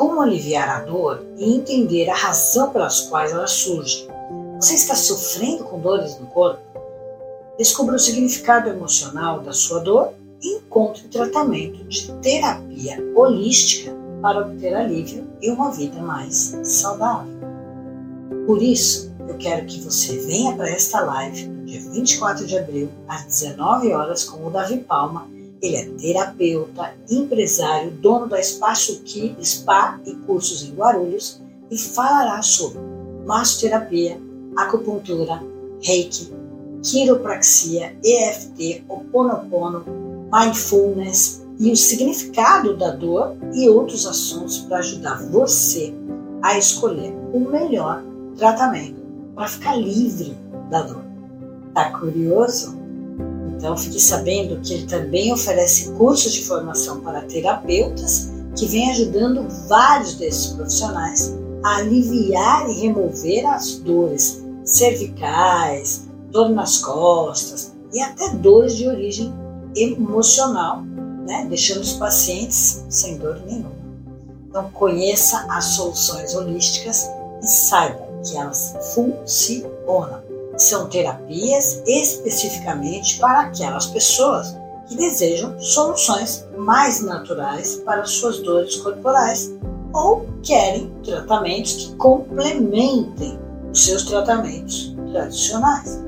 como aliviar a dor e entender a razão pelas quais ela surge. Você está sofrendo com dores no corpo? Descubra o significado emocional da sua dor e encontre tratamento de terapia holística para obter alívio e uma vida mais saudável. Por isso, eu quero que você venha para esta live no dia 24 de abril, às 19 horas, com o Davi Palma. Ele é terapeuta, empresário, dono da Espaço Ki, Spa e cursos em Guarulhos e falará sobre massoterapia, acupuntura, reiki, quiropraxia, EFT, oponopono, mindfulness e o significado da dor e outros assuntos para ajudar você a escolher o melhor tratamento para ficar livre da dor. Tá curioso? Então fique sabendo que ele também oferece cursos de formação para terapeutas que vem ajudando vários desses profissionais a aliviar e remover as dores cervicais, dor nas costas e até dores de origem emocional, né? deixando os pacientes sem dor nenhuma. Então conheça as soluções holísticas e saiba que elas funcionam. São terapias especificamente para aquelas pessoas que desejam soluções mais naturais para suas dores corporais ou querem tratamentos que complementem os seus tratamentos tradicionais.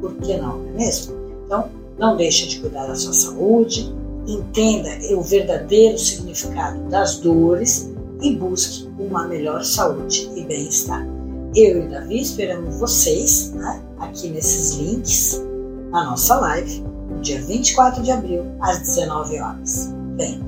Por que não, não é mesmo? Então, não deixe de cuidar da sua saúde, entenda o verdadeiro significado das dores e busque uma melhor saúde e bem-estar. Eu e Davi esperamos vocês né, aqui nesses links na nossa live, no dia 24 de abril, às 19 horas. Bem,